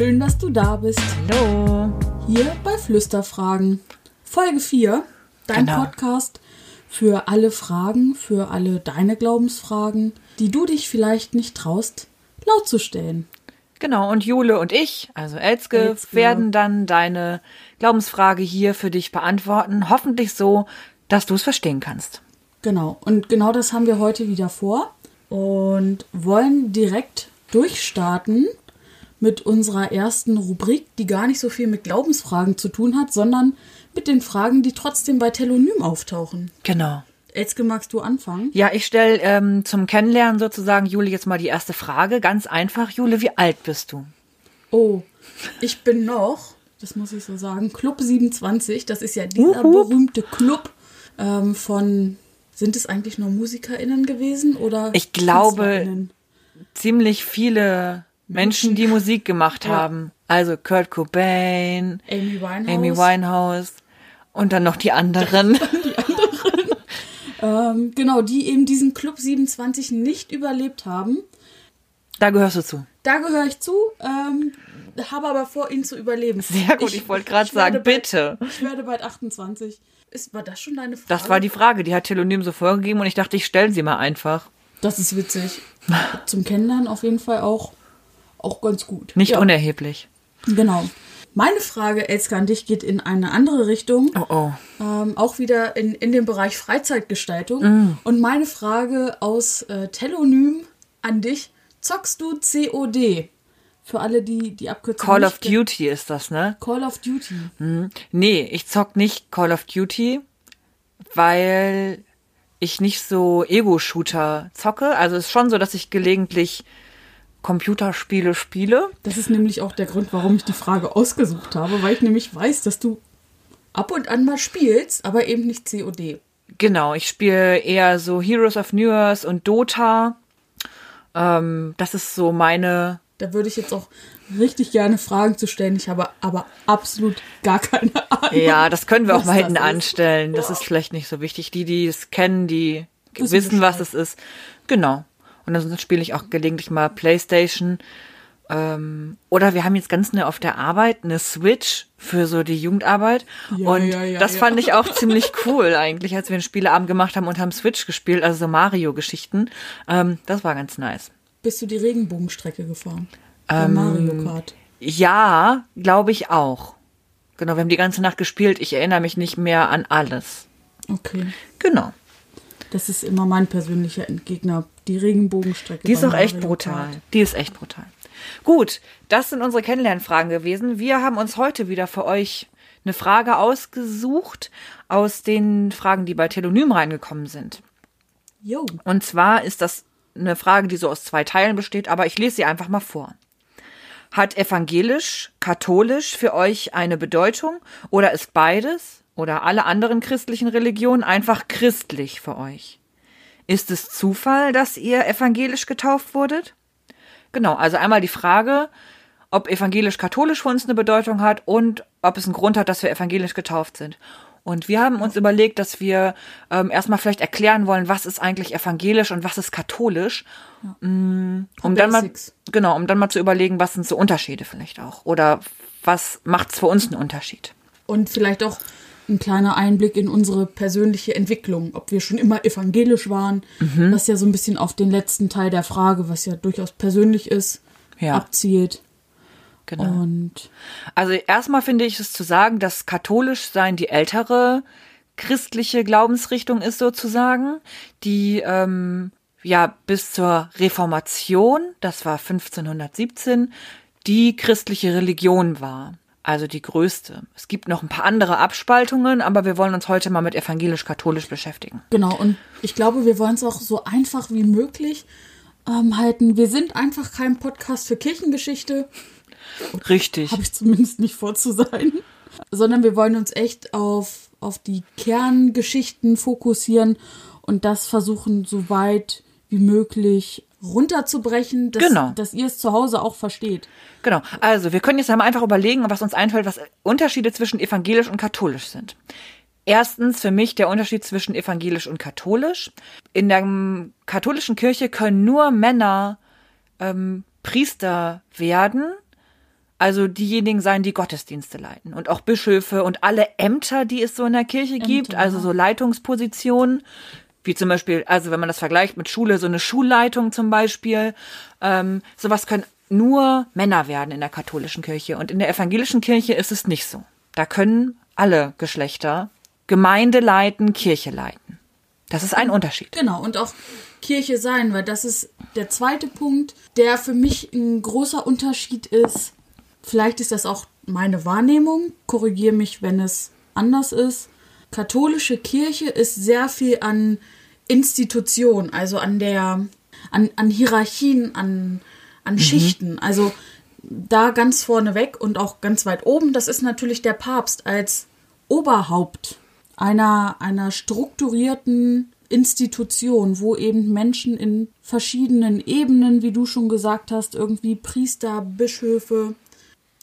Schön, dass du da bist. Hallo. Hier bei Flüsterfragen. Folge 4, dein Genau. Podcast für alle Fragen, für alle deine Glaubensfragen, die du dich vielleicht nicht traust, laut zu stellen. Genau, und Jule und ich, also Elske, Elske. werden dann deine Glaubensfrage hier für dich beantworten. Hoffentlich so, dass du es verstehen kannst. Genau, und genau das haben wir heute wieder vor und wollen direkt durchstarten mit unserer ersten Rubrik, die gar nicht so viel mit Glaubensfragen zu tun hat, sondern mit den Fragen, die trotzdem bei Telonym auftauchen. Genau. Elske, magst du anfangen? Ja, ich stelle ähm, zum Kennenlernen sozusagen Jule jetzt mal die erste Frage. Ganz einfach, Jule, wie alt bist du? Oh, ich bin noch, das muss ich so sagen, Club 27. Das ist ja dieser Hup, hup. berühmte Club ähm, von, sind es eigentlich nur MusikerInnen gewesen oder Ich glaube? Ziemlich viele Menschen, die Musik gemacht Ja. haben. Also Kurt Cobain, Amy Winehouse. Amy Winehouse und dann noch die anderen. Ähm, genau, die eben diesen Club 27 nicht überlebt haben. Da gehörst du zu. Da gehöre ich zu, ähm, habe aber vor, ihn zu überleben. Sehr gut, ich wollte gerade ich sagen, bald- bitte. Ich werde bald 28. Ist, war das schon deine Frage? Das war die Frage, die hat Telonym so vorgegeben und ich dachte, ich stelle sie mal einfach. Das ist witzig. Zum Kennenlernen auf jeden Fall auch, auch ganz gut. Nicht ja, unerheblich. Genau. Meine Frage, Elska, an dich geht in eine andere Richtung. Oh oh. Ähm, auch wieder in, in dem Bereich Freizeitgestaltung. Mm. Und meine Frage aus äh, Telonym an dich. Zockst du COD? Für alle, die die Abkürzung Call of. Duty ist das, ne? Call of Duty. Hm. Nee, ich zock nicht Call of Duty, weil ich nicht so Ego-Shooter zocke. Also es ist schon so, dass ich gelegentlich Computerspiele spiele. Das ist nämlich auch der Grund, warum ich die Frage ausgesucht habe, weil ich nämlich weiß, dass du ab und an mal spielst, aber eben nicht COD. Genau, ich spiele eher so Heroes of New Earth und Dota. Ähm, das ist so meine. Da würde ich jetzt auch richtig gerne Fragen zu stellen. Ich habe aber absolut gar keine Ahnung. Ja, das können wir auch mal hinten anstellen. Das ist vielleicht nicht so wichtig. Die, die es kennen, die Wissen wissen, was es ist. Genau. Und ansonsten spiele ich auch gelegentlich mal Playstation. Ähm, oder wir haben jetzt ganz neu auf der Arbeit eine Switch für so die Jugendarbeit. Ja, und ja, ja, das fand ich auch ziemlich cool eigentlich, als wir einen Spieleabend gemacht haben und haben Switch gespielt, also so Mario-Geschichten. Ähm, das war ganz nice. Bist du die Regenbogenstrecke gefahren? Bei Ähm, Mario Kart. Ja, glaube ich auch. Genau, wir haben die ganze Nacht gespielt. Ich erinnere mich nicht mehr an alles. Okay. Genau. Das ist immer mein persönlicher Endgegner. Die Regenbogenstrecke. Die ist auch echt brutal. Kart. Die ist echt brutal. Gut, das sind unsere Kennenlernfragen gewesen. Wir haben uns heute wieder für euch eine Frage ausgesucht aus den Fragen, die bei Telonym reingekommen sind. Jo. Und zwar ist das eine Frage, die so aus zwei Teilen besteht, aber ich lese sie einfach mal vor. Hat evangelisch, katholisch für euch eine Bedeutung oder ist beides oder alle anderen christlichen Religionen einfach christlich für euch? Ist es Zufall, dass ihr evangelisch getauft wurdet? Genau, also einmal die Frage, ob evangelisch-katholisch für uns eine Bedeutung hat und ob es einen Grund hat, dass wir evangelisch getauft sind. Und wir haben uns überlegt, dass wir ähm, erstmal vielleicht erklären wollen, was ist eigentlich evangelisch und was ist katholisch, Mm, um dann mal genau, um dann mal zu überlegen, was sind so Unterschiede vielleicht auch oder was macht's für uns einen Unterschied. Und vielleicht auch ein kleiner Einblick in unsere persönliche Entwicklung. Ob wir schon immer evangelisch waren, Mhm. was ja so ein bisschen auf den letzten Teil der Frage, was ja durchaus persönlich ist, Ja. abzielt. Genau. Und Also erstmal finde ich es zu sagen, dass katholisch sein die ältere christliche Glaubensrichtung ist sozusagen, die ähm, ja bis zur Reformation, das war 1517, die christliche Religion war. Also die größte. Es gibt noch ein paar andere Abspaltungen, aber wir wollen uns heute mal mit evangelisch-katholisch beschäftigen. genau, und ich glaube, wir wollen es auch so einfach wie möglich ähm, halten. Wir sind einfach kein Podcast für Kirchengeschichte, Richtig. habe ich zumindest nicht vor zu sein, sondern wir wollen uns echt auf, auf die Kerngeschichten fokussieren und das versuchen, so weit wie möglich runterzubrechen, dass, Genau. dass ihr es zu Hause auch versteht. Genau. Also, wir können jetzt einmal einfach überlegen, was uns einfällt, was Unterschiede zwischen evangelisch und katholisch sind. Erstens für mich der Unterschied zwischen evangelisch und katholisch. In der ähm, katholischen Kirche können nur Männer ähm, Priester werden. also diejenigen sein, die Gottesdienste leiten und auch Bischöfe und alle Ämter, die es so in der Kirche gibt, also so Leitungspositionen, wie zum Beispiel, also wenn man das vergleicht mit Schule, so eine Schulleitung zum Beispiel, ähm, sowas können nur Männer werden in der katholischen Kirche und in der evangelischen Kirche ist es nicht so. Da können alle Geschlechter Gemeinde leiten, Kirche leiten. Das ist ein Unterschied. Genau, und auch Kirche sein, weil das ist der zweite Punkt, der für mich ein großer Unterschied ist. Vielleicht ist das auch meine Wahrnehmung, korrigiere mich, wenn es anders ist. Katholische Kirche ist sehr viel an Institution, also an der, an, an Hierarchien, an, an mhm. Schichten. Also da ganz vorne weg und auch ganz weit oben, das ist natürlich der Papst als Oberhaupt einer, einer strukturierten Institution, wo eben Menschen in verschiedenen Ebenen, wie du schon gesagt hast, irgendwie Priester, Bischöfe,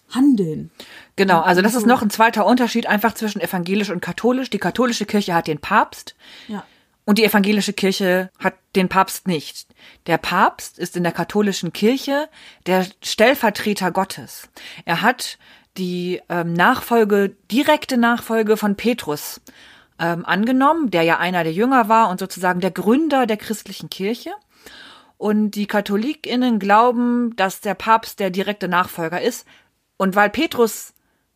handeln. Genau, also das ist noch ein zweiter Unterschied einfach zwischen evangelisch und katholisch. Die katholische Kirche hat den Papst. Ja. Und die evangelische Kirche hat den Papst nicht. Der Papst ist in der katholischen Kirche der Stellvertreter Gottes. Er hat die ähm, Nachfolge, direkte Nachfolge von Petrus ähm, angenommen, der ja einer der Jünger war und sozusagen der Gründer der christlichen Kirche. Und die KatholikInnen glauben, dass der Papst der direkte Nachfolger ist. Und weil Petrus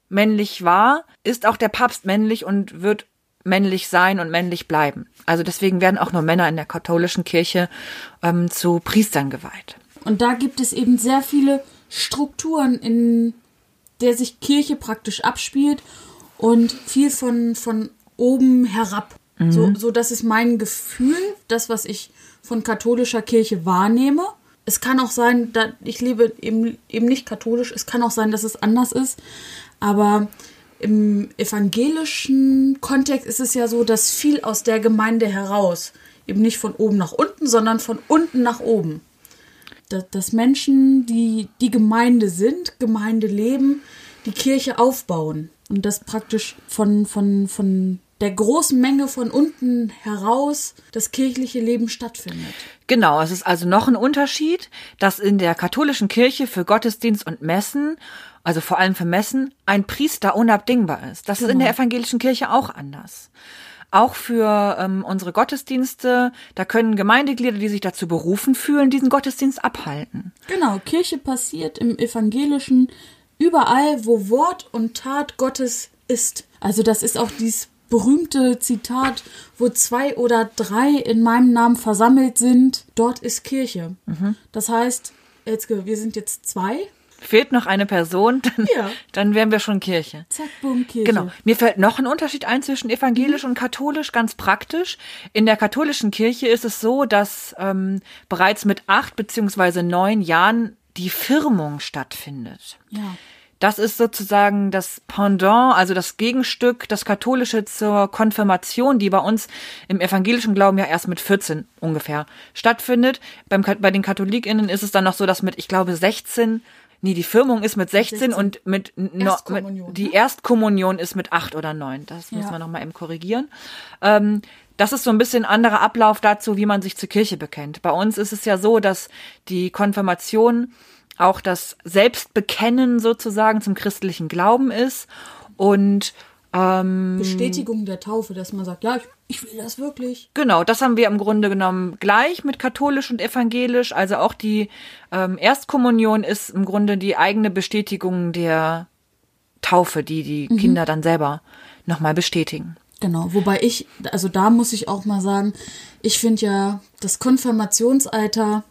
männlich war, ist auch der Papst männlich und wird männlich sein und männlich bleiben. Also deswegen werden auch nur Männer in der katholischen Kirche ähm, zu Priestern geweiht. Und da gibt es eben sehr viele Strukturen, in der sich Kirche praktisch abspielt und viel von, von oben herab. Mhm. So, so, das ist mein Gefühl, das, was ich von katholischer Kirche wahrnehme. Es kann auch sein, dass ich lebe eben, eben nicht katholisch, es kann auch sein, dass es anders ist. Aber im evangelischen Kontext ist es ja so, dass viel aus der Gemeinde heraus, eben nicht von oben nach unten, sondern von unten nach oben. Dass, dass Menschen, die die Gemeinde sind, Gemeinde leben, die Kirche aufbauen. Und das praktisch von, von, von der großen Menge von unten heraus das kirchliche Leben stattfindet. Genau, es ist also noch ein Unterschied, dass in der katholischen Kirche für Gottesdienst und Messen, also vor allem für Messen, ein Priester unabdingbar ist. Das genau. ist in der genau. evangelischen Kirche auch anders. Auch für ähm, unsere Gottesdienste, da können Gemeindeglieder, die sich dazu berufen fühlen, diesen Gottesdienst abhalten. Genau, Kirche passiert im evangelischen überall, wo Wort und Tat Gottes ist. Also das ist auch dieses berühmte Zitat, wo zwei oder drei in meinem Namen versammelt sind, dort ist Kirche. Mhm. Das heißt, jetzt, wir sind jetzt zwei. Fehlt noch eine Person, dann, ja. dann wären wir schon Kirche. Zack, boom, Kirche. Genau. Mir fällt noch ein Unterschied ein zwischen evangelisch mhm. und katholisch, ganz praktisch. In der katholischen Kirche ist es so, dass ähm, bereits mit acht beziehungsweise neun Jahren die Firmung stattfindet. Ja. Das ist sozusagen das Pendant, also das Gegenstück, das Katholische zur Konfirmation, die bei uns im evangelischen Glauben ja erst mit 14 ungefähr stattfindet. Beim, bei den KatholikInnen ist es dann noch so, dass mit, ich glaube, 16 Nee, die Firmung ist mit 16, 16. und mit, no, mit die? Erstkommunion ist mit 8 oder 9. Das müssen ja. wir nochmal eben korrigieren. Ähm, das ist so ein bisschen anderer Ablauf dazu, wie man sich zur Kirche bekennt. Bei uns ist es ja so, dass die Konfirmation auch das Selbstbekennen sozusagen zum christlichen Glauben ist und ähm, Bestätigung der Taufe, dass man sagt, ja, ich, ich will das wirklich. Genau, das haben wir im Grunde genommen gleich mit katholisch und evangelisch. Also auch die ähm, Erstkommunion ist im Grunde die eigene Bestätigung der Taufe, die die mhm. Kinder dann selber nochmal bestätigen. Genau, wobei ich, also da muss ich auch mal sagen, ich finde ja das Konfirmationsalter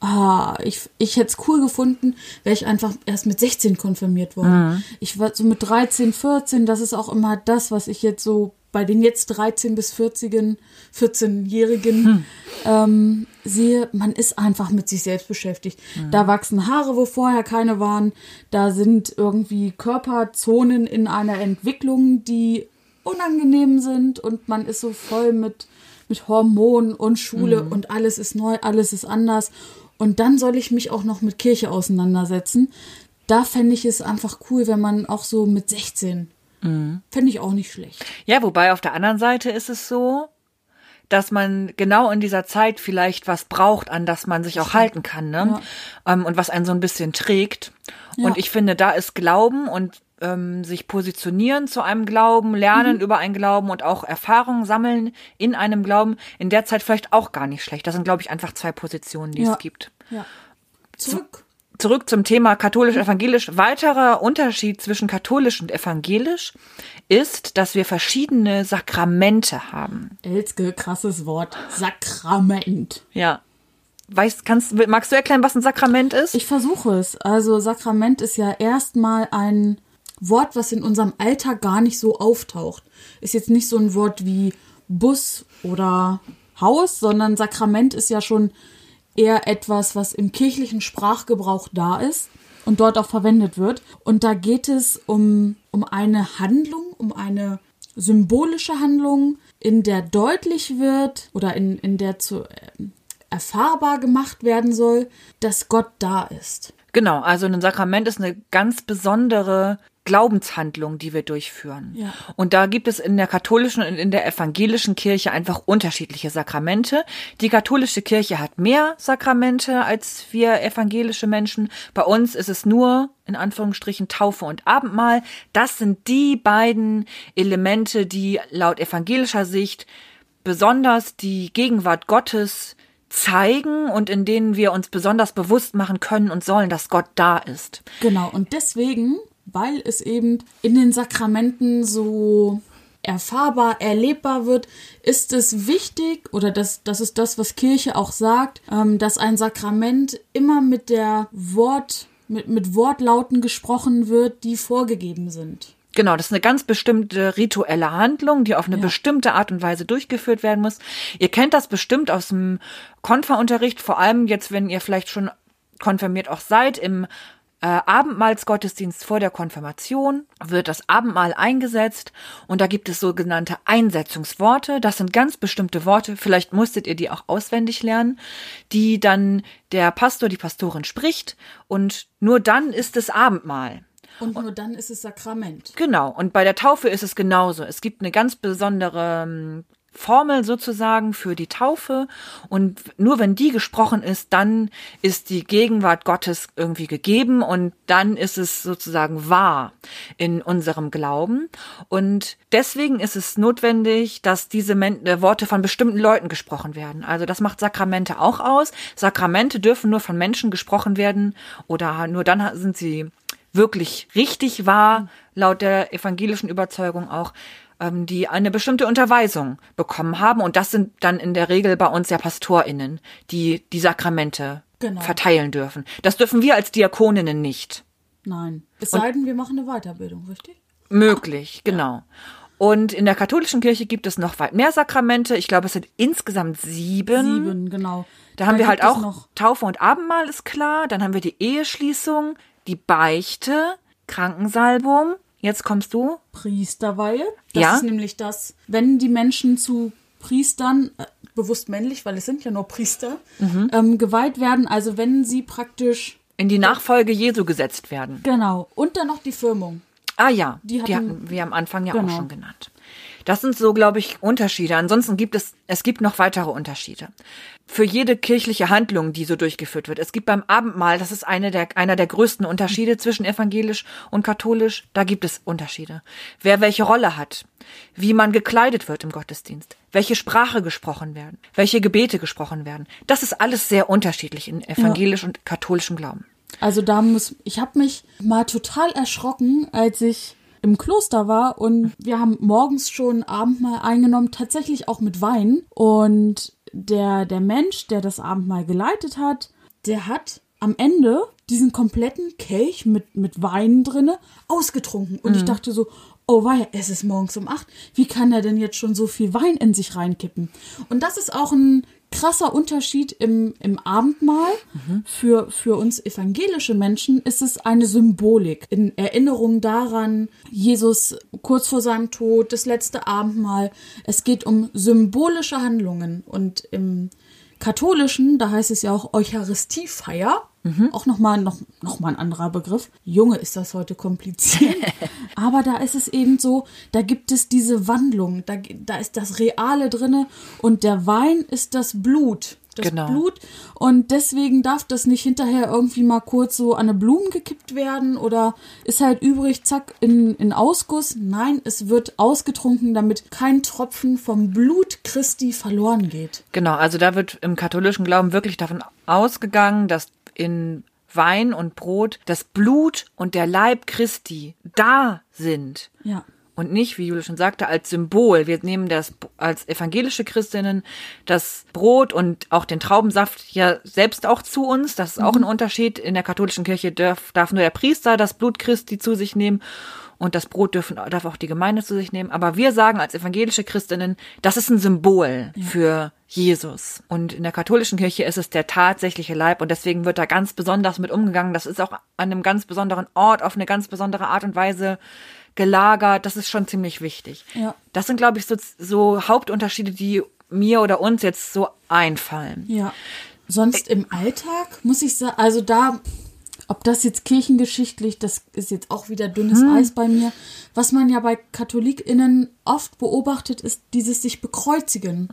ah, ich, ich hätte es cool gefunden, wäre ich einfach erst mit 16 konfirmiert worden. Mhm. Ich war so mit 13, 14, das ist auch immer das, was ich jetzt so bei den jetzt 13 bis 40 14-Jährigen hm. ähm, sehe, man ist einfach mit sich selbst beschäftigt. Mhm. Da wachsen Haare, wo vorher keine waren. Da sind irgendwie Körperzonen in einer Entwicklung, die unangenehm sind und man ist so voll mit, mit Hormonen und Schule mhm. und alles ist neu, alles ist anders. Und dann soll ich mich auch noch mit Kirche auseinandersetzen. Da fände ich es einfach cool, wenn man auch so mit 16. Mhm. Fände ich auch nicht schlecht. Ja, wobei auf der anderen Seite ist es so, dass man genau in dieser Zeit vielleicht was braucht, an das man sich auch halten kann, ne? Ähm, und was einen so ein bisschen trägt. Ja. Und ich finde, da ist Glauben und ähm, sich positionieren zu einem Glauben, lernen Mhm. über einen Glauben und auch Erfahrungen sammeln in einem Glauben, in der Zeit vielleicht auch gar nicht schlecht. Das sind, glaube ich, einfach zwei Positionen, die Ja. es gibt. Ja. Zurück. Zurück zum Thema katholisch-evangelisch. Weiterer Unterschied zwischen katholisch und evangelisch ist, dass wir verschiedene Sakramente haben. Elske, krasses Wort. Sakrament. Ja. Weißt, kannst, magst du erklären, was ein Sakrament ist? Ich versuche es. Also Sakrament ist ja erstmal ein Wort, was in unserem Alltag gar nicht so auftaucht. Ist jetzt nicht so ein Wort wie Bus oder Haus, sondern Sakrament ist ja schon eher etwas, was im kirchlichen Sprachgebrauch da ist und dort auch verwendet wird. Und da geht es um, um eine Handlung, um eine symbolische Handlung, in der deutlich wird oder in, in der zu ähm, erfahrbar gemacht werden soll, dass Gott da ist. Genau, also ein Sakrament ist eine ganz besondere Glaubenshandlung, die wir durchführen. Ja. Und da gibt es in der katholischen und in der evangelischen Kirche einfach unterschiedliche Sakramente. Die katholische Kirche hat mehr Sakramente als wir evangelische Menschen. Bei uns ist es nur in Anführungsstrichen Taufe und Abendmahl. Das sind die beiden Elemente, die laut evangelischer Sicht besonders die Gegenwart Gottes zeigen und in denen wir uns besonders bewusst machen können und sollen, dass Gott da ist. Genau, und deswegen, weil es eben in den Sakramenten so erfahrbar, erlebbar wird, ist es wichtig, oder das, das ist das, was Kirche auch sagt, ähm, dass ein Sakrament immer mit der Wort, mit, mit Wortlauten gesprochen wird, die vorgegeben sind. Genau, das ist eine ganz bestimmte rituelle Handlung, die auf eine Ja. bestimmte Art und Weise durchgeführt werden muss. Ihr kennt das bestimmt aus dem Konferunterricht, vor allem jetzt, wenn ihr vielleicht schon konfirmiert auch seid, im äh, Abendmahlsgottesdienst vor der Konfirmation wird das Abendmahl eingesetzt und da gibt es sogenannte Einsetzungsworte. Das sind ganz bestimmte Worte, vielleicht musstet ihr die auch auswendig lernen, die dann der Pastor, die Pastorin spricht und nur dann ist es Abendmahl. Und nur dann ist es Sakrament. Genau. Und bei der Taufe ist es genauso. Es gibt eine ganz besondere ähm, Formel sozusagen für die Taufe. Und nur wenn die gesprochen ist, dann ist die Gegenwart Gottes irgendwie gegeben und dann ist es sozusagen wahr in unserem Glauben. Und deswegen ist es notwendig, dass diese Men äh, Worte von bestimmten Leuten gesprochen werden. Also das macht Sakramente auch aus. Sakramente dürfen nur von Menschen gesprochen werden oder nur dann sind sie wirklich richtig wahr, laut der evangelischen Überzeugung auch, ähm, die eine bestimmte Unterweisung bekommen haben. Und das sind dann in der Regel bei uns ja PastorInnen, die die Sakramente Genau. verteilen dürfen. Das dürfen wir als Diakoninnen nicht. Nein. Es sei denn, wir machen eine Weiterbildung, richtig? Möglich, genau. Und in der katholischen Kirche gibt es noch weit mehr Sakramente. Ich glaube, es sind insgesamt sieben. Sieben, genau. Da haben wir halt auch noch Taufe und Abendmahl ist klar. Dann haben wir die Eheschließung, die Beichte, Krankensalbung. Jetzt kommst du. Priesterweihe. Das Ja. ist nämlich das, wenn die Menschen zu Priestern, äh, bewusst männlich, weil es sind ja nur Priester, Mhm. ähm, geweiht werden. Also wenn sie praktisch, in die Nachfolge Jesu gesetzt werden. genau, und dann noch die Firmung. Ah ja, Die die hatten- hatten, wir am Anfang ja auch Genau. schon genannt. Das sind so, glaube ich, Unterschiede. Ansonsten gibt es, es gibt noch weitere Unterschiede. Für jede kirchliche Handlung, die so durchgeführt wird. Es gibt beim Abendmahl, das ist eine der, einer der größten Unterschiede zwischen evangelisch und katholisch. Da gibt es Unterschiede. Wer welche Rolle hat, wie man gekleidet wird im Gottesdienst, welche Sprache gesprochen werden, welche Gebete gesprochen werden. Das ist alles sehr unterschiedlich in evangelisch und katholischem Glauben. Also da muss, ich habe mich mal total erschrocken, als ich im Kloster war und wir haben morgens schon Abendmahl eingenommen, tatsächlich auch mit Wein. Und der, der Mensch, der das Abendmahl geleitet hat, der hat am Ende diesen kompletten Kelch mit, mit Wein drinne ausgetrunken. Und ich dachte so, oh weia, es ist morgens um acht. Wie kann er denn jetzt schon so viel Wein in sich reinkippen? Und das ist auch ein krasser Unterschied im, im Abendmahl. Für, für uns evangelische Menschen ist es eine Symbolik in Erinnerung daran, Jesus kurz vor seinem Tod, das letzte Abendmahl. Es geht um symbolische Handlungen und im katholischen, da heißt es ja auch Eucharistiefeier, Auch nochmal noch, noch mal ein anderer Begriff. Junge, ist das heute kompliziert. Aber da ist es eben so, da gibt es diese Wandlung. Da, da ist das Reale drinne und der Wein ist das Blut. Das Genau. Blut. Und deswegen darf das nicht hinterher irgendwie mal kurz so an eine Blumen gekippt werden oder ist halt übrig, zack, in, in Ausguss. Nein, es wird ausgetrunken, damit kein Tropfen vom Blut Christi verloren geht. Genau, also da wird im katholischen Glauben wirklich davon ausgegangen, dass in Wein und Brot das Blut und der Leib Christi da sind. Ja. Und nicht, wie Jule schon sagte, als Symbol. Wir nehmen das als evangelische Christinnen das Brot und auch den Traubensaft ja selbst auch zu uns. Das ist auch ein Unterschied. In der katholischen Kirche darf, darf nur der Priester das Blut Christi zu sich nehmen und das Brot dürfen, darf auch die Gemeinde zu sich nehmen. Aber wir sagen als evangelische Christinnen, das ist ein Symbol für Jesus. Und in der katholischen Kirche ist es der tatsächliche Leib und deswegen wird da ganz besonders mit umgegangen. Das ist auch an einem ganz besonderen Ort auf eine ganz besondere Art und Weise gelagert. Das ist schon ziemlich wichtig. Ja. Das sind, glaube ich, so, so Hauptunterschiede, die mir oder uns jetzt so einfallen. Ja. Sonst im Alltag muss ich sagen, also da, ob das jetzt kirchengeschichtlich, das ist jetzt auch wieder dünnes Eis bei mir. Was man ja bei KatholikInnen oft beobachtet, ist dieses sich bekreuzigen.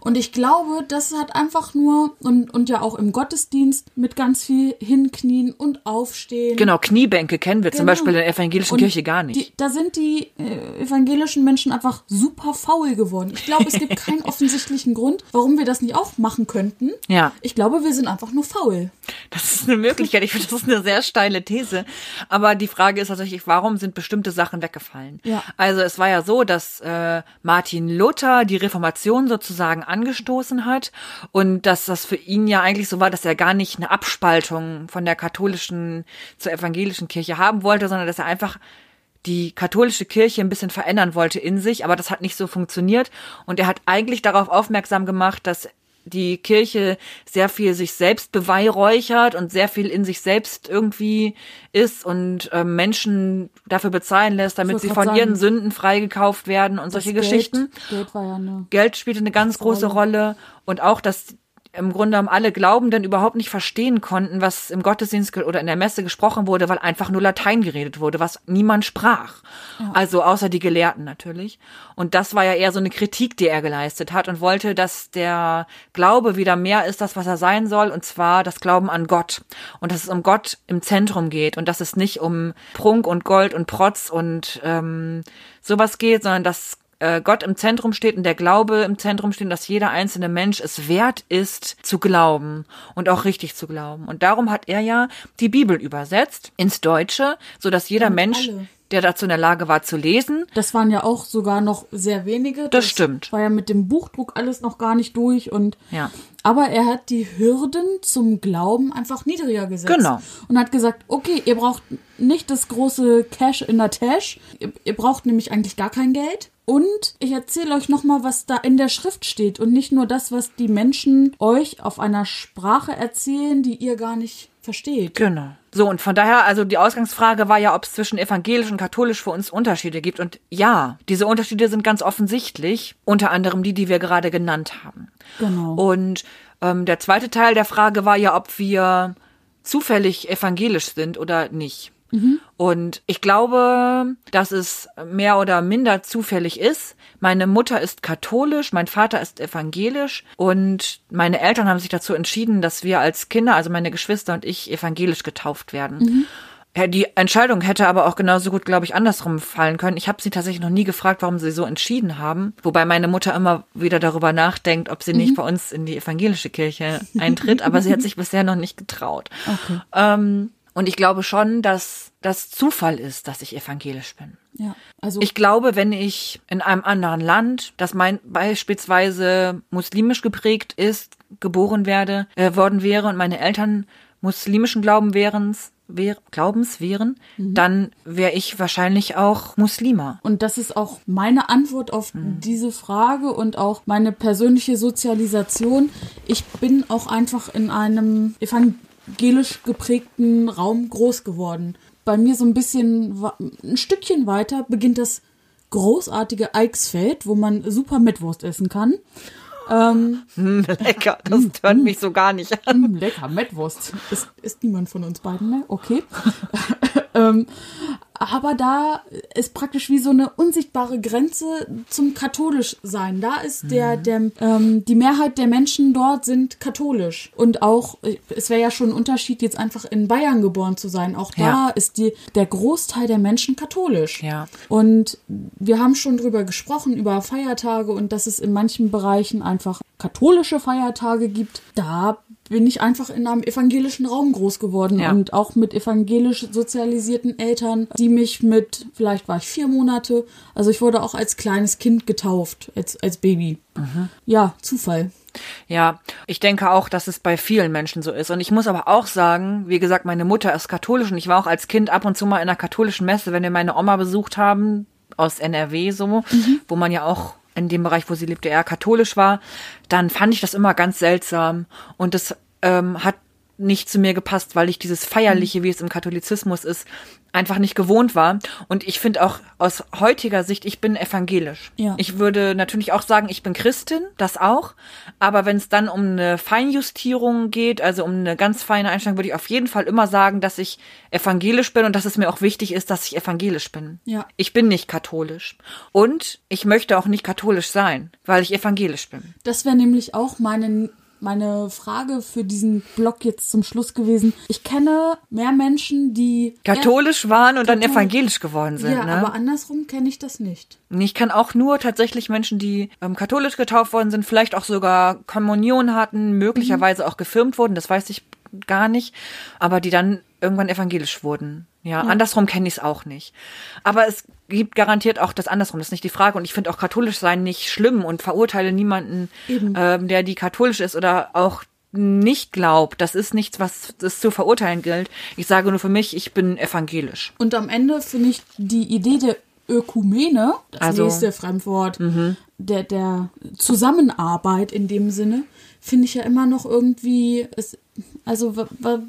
Und ich glaube, das hat einfach nur, und, und ja auch im Gottesdienst mit ganz viel hinknien und aufstehen. Genau, Kniebänke kennen wir zum Genau. Beispiel in der evangelischen Und Kirche gar nicht. Die, da sind die äh, evangelischen Menschen einfach super faul geworden. Ich glaube, es gibt keinen offensichtlichen Grund, warum wir das nicht auch machen könnten. Ja. Ich glaube, wir sind einfach nur faul. Das ist eine Möglichkeit. Ich finde, das ist eine sehr steile These. Aber die Frage ist tatsächlich, warum sind bestimmte Sachen weggefallen? Ja. Also es war ja so, dass äh, Martin Luther die Reformation sozusagen angestoßen hat und dass das für ihn ja eigentlich so war, dass er gar nicht eine Abspaltung von der katholischen zur evangelischen Kirche haben wollte, sondern dass er einfach die katholische Kirche ein bisschen verändern wollte in sich, aber das hat nicht so funktioniert. Und er hat eigentlich darauf aufmerksam gemacht, dass die Kirche sehr viel sich selbst beweihräuchert und sehr viel in sich selbst irgendwie ist und äh, Menschen dafür bezahlen lässt, damit sie von grad ihren sagen, Sünden freigekauft werden und solche Das Geschichten. Geld, Geld war ja eine. Geld spielte eine ganz große Rolle und auch, dass im Grunde genommen alle Glaubenden überhaupt nicht verstehen konnten, was im Gottesdienst oder in der Messe gesprochen wurde, weil einfach nur Latein geredet wurde, was niemand sprach. Also außer die Gelehrten natürlich. Und das war ja eher so eine Kritik, die er geleistet hat und wollte, dass der Glaube wieder mehr ist, das, was er sein soll, und zwar das Glauben an Gott. Und dass es um Gott im Zentrum geht und dass es nicht um Prunk und Gold und Protz und ähm, sowas geht, sondern dass Gott im Zentrum steht und der Glaube im Zentrum steht, und dass jeder einzelne Mensch es wert ist zu glauben und auch richtig zu glauben. Und darum hat er ja die Bibel übersetzt ins Deutsche, so dass jeder Mensch, alle. der dazu in der Lage war zu lesen, Das waren ja auch sogar noch sehr wenige. Das stimmt. War ja mit dem Buchdruck alles noch gar nicht durch und Ja. Aber er hat die Hürden zum Glauben einfach niedriger gesetzt. Genau. Und hat gesagt, okay, ihr braucht nicht das große Cash in der Tasche. Ihr, ihr braucht nämlich eigentlich gar kein Geld. Und ich erzähle euch nochmal, was da in der Schrift steht und nicht nur das, was die Menschen euch auf einer Sprache erzählen, die ihr gar nicht versteht. Genau. So, und von daher, also die Ausgangsfrage war ja, ob es zwischen evangelisch und katholisch für uns Unterschiede gibt. Und ja, diese Unterschiede sind ganz offensichtlich, unter anderem die, die wir gerade genannt haben. Genau. Und ähm, der zweite Teil der Frage war ja, ob wir zufällig evangelisch sind oder nicht. Und ich glaube, dass es mehr oder minder zufällig ist. Meine Mutter ist katholisch, mein Vater ist evangelisch und meine Eltern haben sich dazu entschieden, dass wir als Kinder, also meine Geschwister und ich, evangelisch getauft werden. Ja, Die Entscheidung hätte aber auch genauso gut, glaube ich, andersrum fallen können. Ich habe sie tatsächlich noch nie gefragt, warum sie so entschieden haben. Wobei meine Mutter immer wieder darüber nachdenkt, ob sie nicht bei uns in die evangelische Kirche eintritt. aber sie hat sich bisher noch nicht getraut. Okay. Ähm, und ich glaube schon, dass das Zufall ist, dass ich evangelisch bin. Ja. Also Ich glaube, wenn ich in einem anderen Land, das mein beispielsweise muslimisch geprägt ist, geboren werde, äh, worden wäre und meine Eltern muslimischen Glauben wären, wär, Glaubens wären, dann wäre ich wahrscheinlich auch Muslima. Und das ist auch meine Antwort auf diese Frage und auch meine persönliche Sozialisation. Ich bin auch einfach in einem evangelisch geprägten Raum groß geworden. Bei mir so ein bisschen, ein Stückchen weiter beginnt das großartige Eichsfeld, wo man super Mittwurst essen kann. Ähm, Hm, lecker, das hört mich so gar nicht an. mm, lecker, Mettwurst. Ist, ist niemand von uns beiden mehr? Okay. ähm, aber da ist praktisch wie so eine unsichtbare Grenze zum katholisch sein. Da ist der, der ähm, die Mehrheit der Menschen dort sind katholisch und auch äh, es wäre ja schon ein Unterschied jetzt einfach in Bayern geboren zu sein. Auch da Ja. ist die der Großteil der Menschen katholisch. Ja. Und wir haben schon drüber gesprochen, über Feiertage und dass es in manchen Bereichen einfach katholische Feiertage gibt. Da bin ich einfach in einem evangelischen Raum groß geworden Ja. und auch mit evangelisch sozialisierten Eltern, die mich mit, vielleicht war ich vier Monate, also ich wurde auch als kleines Kind getauft, als, als Baby. Ja, Zufall. Ja, ich denke auch, dass es bei vielen Menschen so ist. Und ich muss aber auch sagen, wie gesagt, meine Mutter ist katholisch und ich war auch als Kind ab und zu mal in einer katholischen Messe, wenn wir meine Oma besucht haben, aus NRW so, wo man ja auch in dem Bereich, wo sie lebte, eher katholisch war, dann fand ich das immer ganz seltsam. Und das ähm, hat nicht zu mir gepasst, weil ich dieses Feierliche, wie es im Katholizismus ist, einfach nicht gewohnt war. Und ich finde auch aus heutiger Sicht, ich bin evangelisch. Ja. Ich würde natürlich auch sagen, ich bin Christin, das auch. Aber wenn es dann um eine Feinjustierung geht, also um eine ganz feine Einstellung, würde ich auf jeden Fall immer sagen, dass ich evangelisch bin und dass es mir auch wichtig ist, dass ich evangelisch bin. Ja. Ich bin nicht katholisch. Und ich möchte auch nicht katholisch sein, weil ich evangelisch bin. Das wäre nämlich auch meine, meine Frage für diesen Blog jetzt zum Schluss gewesen. Ich kenne mehr Menschen, die Katholisch waren und dann Kathol- evangelisch geworden sind. Ja, ne? aber andersrum kenne ich das nicht. Ich kann auch nur tatsächlich Menschen, die ähm, katholisch getauft worden sind, vielleicht auch sogar Kommunion hatten, möglicherweise auch gefirmt wurden, das weiß ich gar nicht, aber die dann irgendwann evangelisch wurden. Ja, andersrum kenne ich es auch nicht. Aber es gibt garantiert auch das andersrum, das ist nicht die Frage. Und ich finde auch katholisch sein nicht schlimm und verurteile niemanden, ähm, der die katholisch ist oder auch nicht glaubt. Das ist nichts, was es zu verurteilen gilt. Ich sage nur für mich, ich bin evangelisch. Und am Ende finde ich die Idee der Ökumene, das Also- nächste Fremdwort, der, der Zusammenarbeit in dem Sinne, finde ich ja immer noch irgendwie, es, also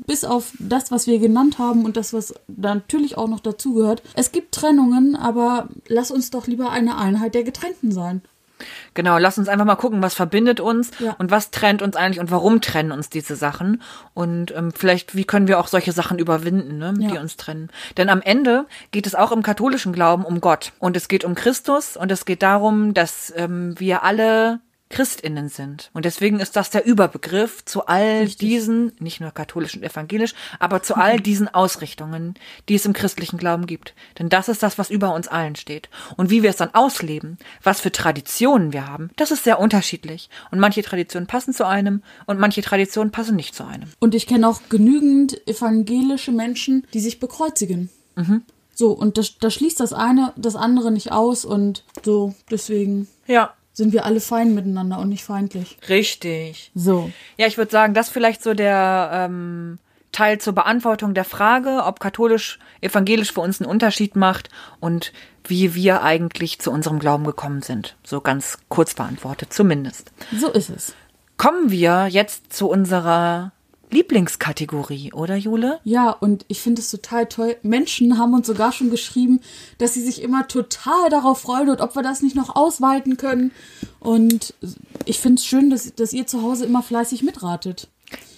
bis auf das, was wir genannt haben und das, was natürlich auch noch dazugehört. Es gibt Trennungen, aber lass uns doch lieber eine Einheit der Getrennten sein. Genau, lass uns einfach mal gucken, was verbindet uns Ja. und was trennt uns eigentlich und warum trennen uns diese Sachen. Und ähm, vielleicht, wie können wir auch solche Sachen überwinden, ne, die Ja. uns trennen. Denn am Ende geht es auch im katholischen Glauben um Gott. Und es geht um Christus und es geht darum, dass ähm, wir alle Christinnen sind. Und deswegen ist das der Überbegriff zu all diesen, nicht nur katholisch und evangelisch, aber zu all diesen Ausrichtungen, die es im christlichen Glauben gibt. Denn das ist das, was über uns allen steht. Und wie wir es dann ausleben, was für Traditionen wir haben, das ist sehr unterschiedlich. Und manche Traditionen passen zu einem und manche Traditionen passen nicht zu einem. Und ich kenne auch genügend evangelische Menschen, die sich bekreuzigen. So, und das schließt das eine, das andere nicht aus und so, deswegen Ja, sind wir alle fein miteinander und nicht feindlich. richtig. So. Ja, ich würde sagen, das vielleicht so der ähm, Teil zur Beantwortung der Frage, ob katholisch, evangelisch für uns einen Unterschied macht und wie wir eigentlich zu unserem Glauben gekommen sind. So ganz kurz beantwortet, zumindest. So ist es. Kommen wir jetzt zu unserer Lieblingskategorie, oder Jule? Ja, und ich finde es total toll. Menschen haben uns sogar schon geschrieben, dass sie sich immer total darauf freuen und ob wir das nicht noch ausweiten können. Und ich finde es schön, dass, dass ihr zu Hause immer fleißig mitratet.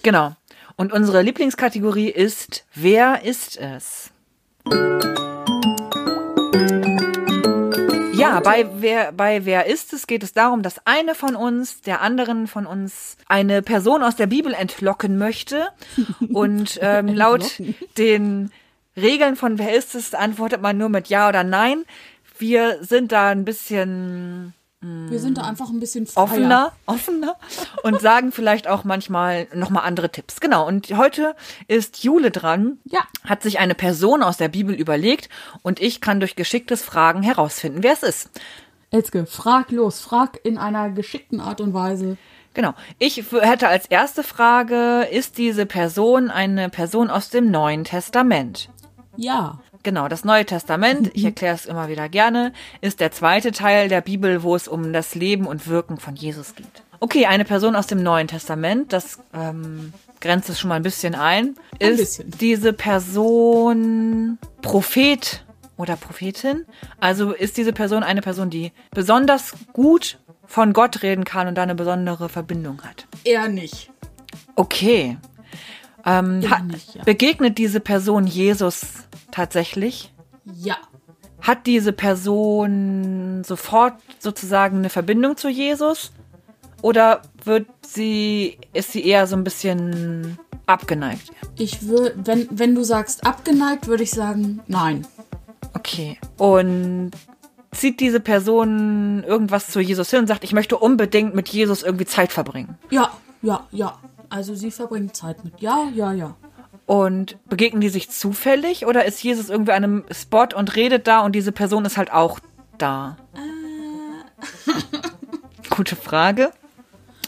Genau. Und unsere Lieblingskategorie ist Wer ist es? Ja, bei wer, bei wer ist es geht es darum, dass eine von uns der anderen von uns eine Person aus der Bibel entlocken möchte. Und ähm, laut den Regeln von wer ist es antwortet man nur mit Ja oder Nein. Wir sind da ein bisschen Wir sind da einfach ein bisschen freier. offener, offener und sagen vielleicht auch manchmal nochmal andere Tipps. Genau, und heute ist Jule dran, Ja. hat sich eine Person aus der Bibel überlegt und ich kann durch geschicktes Fragen herausfinden, wer es ist. Elske, frag los, frag in einer geschickten Art und Weise. Genau. Ich hätte als erste Frage, ist diese Person eine Person aus dem Neuen Testament? Ja. Genau, das Neue Testament, ich erkläre es immer wieder gerne, ist der zweite Teil der Bibel, wo es um das Leben und Wirken von Jesus geht. Okay, eine Person aus dem Neuen Testament, das ähm, grenzt es schon mal ein bisschen ein. Ein Ist bisschen. diese Person Prophet oder Prophetin? Also ist diese Person eine Person, die besonders gut von Gott reden kann und da eine besondere Verbindung hat. Eher nicht. Okay. Ähm, nicht, ja. Begegnet diese Person Jesus tatsächlich? Ja. Hat diese Person sofort sozusagen eine Verbindung zu Jesus? Oder wird sie, ist sie eher so ein bisschen abgeneigt? Ich würde, wenn, wenn du sagst abgeneigt, würde ich sagen, nein. Okay. Und zieht diese Person irgendwas zu Jesus hin und sagt, ich möchte unbedingt mit Jesus irgendwie Zeit verbringen? Ja, ja, ja. Also sie verbringt Zeit mit. Ja, ja, ja. Und begegnen die sich zufällig oder ist Jesus irgendwie an einem Spot und redet da und diese Person ist halt auch da? Gute Frage.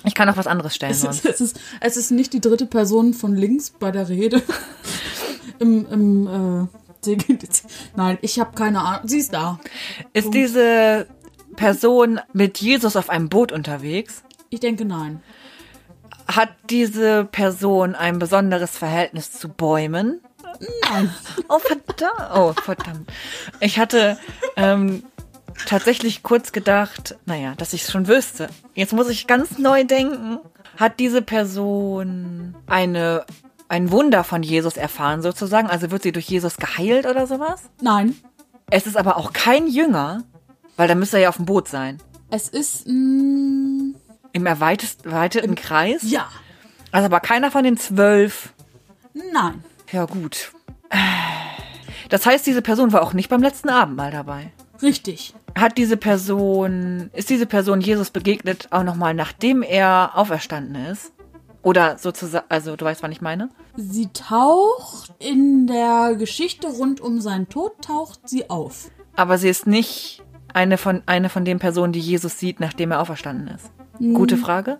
Ich kann auch was anderes stellen Es ist, es, ist, es ist nicht die dritte Person von links bei der Rede. Im, im, äh, Nein, ich habe keine Ahnung. Sie ist da. Ist diese Person mit Jesus auf einem Boot unterwegs? Ich denke nein. Hat diese Person ein besonderes Verhältnis zu Bäumen? Nein. Oh, verdammt. Oh, verdammt. Ich hatte ähm, tatsächlich kurz gedacht, naja, dass ich es schon wüsste. Jetzt muss ich ganz neu denken. Hat diese Person eine, ein Wunder von Jesus erfahren, sozusagen? Also wird sie durch Jesus geheilt oder sowas? Nein. Es ist aber auch kein Jünger, weil da müsste er ja auf dem Boot sein. Es ist. Mh, Im erweitest- erweiterten Kreis? ja. Also aber keiner von den zwölf. Nein. Ja, gut. Das heißt, diese Person war auch nicht beim letzten Abendmahl dabei. Richtig. Hat diese Person, ist diese Person Jesus begegnet auch nochmal, nachdem er auferstanden ist? Oder sozusagen, also du weißt, was ich meine? Sie taucht in der Geschichte rund um seinen Tod, taucht sie auf. Aber sie ist nicht eine von, eine von den Personen, die Jesus sieht, nachdem er auferstanden ist. Gute Frage.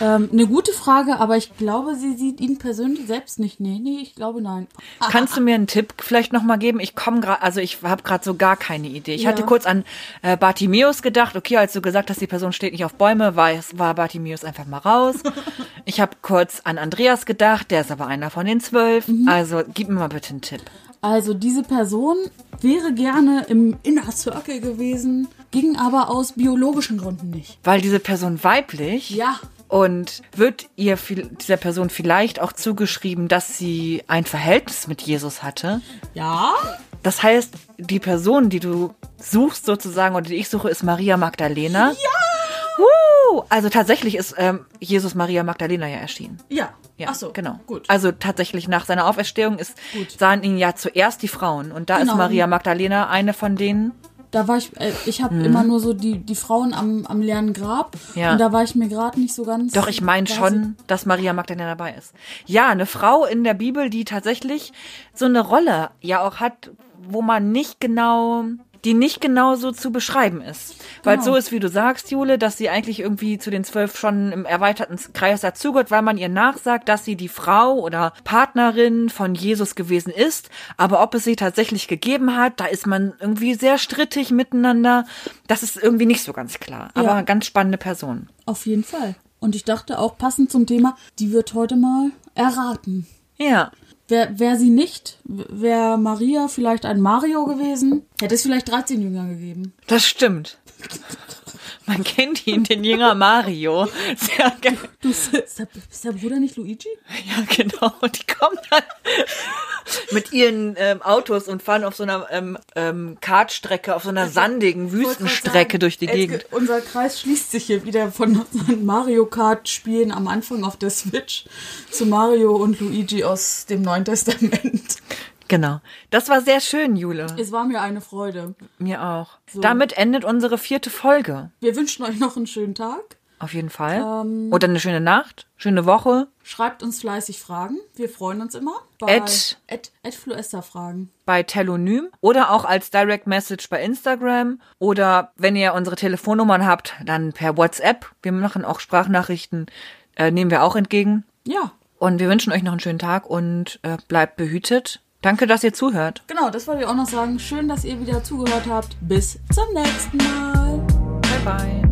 Ähm, eine gute Frage, aber ich glaube, sie sieht ihn persönlich selbst nicht. Nee, nee, ich glaube nein. Ah, Kannst du mir einen Tipp vielleicht nochmal geben? Ich komme gerade, also ich habe gerade so gar keine Idee. Ich Ja. hatte kurz an äh, Bartimäus gedacht. Okay, als du gesagt hast, die Person steht nicht auf Bäume, war, war Bartimäus einfach mal raus. ich habe kurz an Andreas gedacht, der ist aber einer von den zwölf. Also gib mir mal bitte einen Tipp. Also diese Person wäre gerne im Inner Circle gewesen, ging aber aus biologischen Gründen nicht. Weil diese Person weiblich Ja. und wird ihr dieser Person vielleicht auch zugeschrieben, dass sie ein Verhältnis mit Jesus hatte. Ja? Das heißt, die Person, die du suchst sozusagen oder die ich suche, ist Maria Magdalena. Ja! Woo! Also tatsächlich ist ähm, Jesus Maria Magdalena ja erschienen. Ja. Ja, Ach so, genau. Gut. Also tatsächlich nach seiner Auferstehung ist, Gut. sahen ihn ja zuerst die Frauen und da Genau. ist Maria Magdalena eine von denen. Da war ich, äh, ich habe immer nur so die, die Frauen am, am leeren Grab. Ja. Und da war ich mir gerade nicht so ganz. Doch, ich meine schon, dass Maria Magdalena dabei ist. Ja, eine Frau in der Bibel, die tatsächlich so eine Rolle ja auch hat, wo man nicht genau, die nicht genau so zu beschreiben ist. Weil Genau. so ist, wie du sagst, Jule, dass sie eigentlich irgendwie zu den zwölf schon im erweiterten Kreis dazugehört, weil man ihr nachsagt, dass sie die Frau oder Partnerin von Jesus gewesen ist. Aber ob es sie tatsächlich gegeben hat, da ist man irgendwie sehr strittig miteinander. Das ist irgendwie nicht so ganz klar. Aber Ja. eine ganz spannende Person. Auf jeden Fall. Und ich dachte auch passend zum Thema, die wird heute mal erraten. Ja. Wäre wär sie nicht, wäre Maria vielleicht ein Mario gewesen, hätte es vielleicht 13 Jünger gegeben. Das stimmt. Man kennt ihn, den Jünger Mario. Sehr geil. Du, ist der, ist der Bruder nicht Luigi? Ja, genau. Und die kommen dann mit ihren ähm, Autos und fahren auf so einer ähm, ähm, Kartstrecke, auf so einer sandigen Wüstenstrecke durch die Gegend. ge- Unser Kreis schließt sich hier wieder von unseren Mario Kart Spielen am Anfang auf der Switch zu Mario und Luigi aus dem Neuen Testament. Genau. Das war sehr schön, Jule. Es war mir eine Freude. Mir auch. Damit endet unsere vierte Folge. Wir wünschen euch noch einen schönen Tag. Auf jeden Fall. Ähm. Oder eine schöne Nacht, schöne Woche. Schreibt uns fleißig Fragen. Wir freuen uns immer. Bei At- at, at Fluester-Fragen. bei Telonym oder auch als Direct Message bei Instagram oder wenn ihr unsere Telefonnummern habt, dann per WhatsApp. Wir machen auch Sprachnachrichten, äh, nehmen wir auch entgegen. Ja, Und wir wünschen euch noch einen schönen Tag und äh, bleibt behütet. Danke, dass ihr zuhört. genau, das wollte ich auch noch sagen. Schön, dass ihr wieder zugehört habt. Bis zum nächsten Mal. Bye bye. Bye.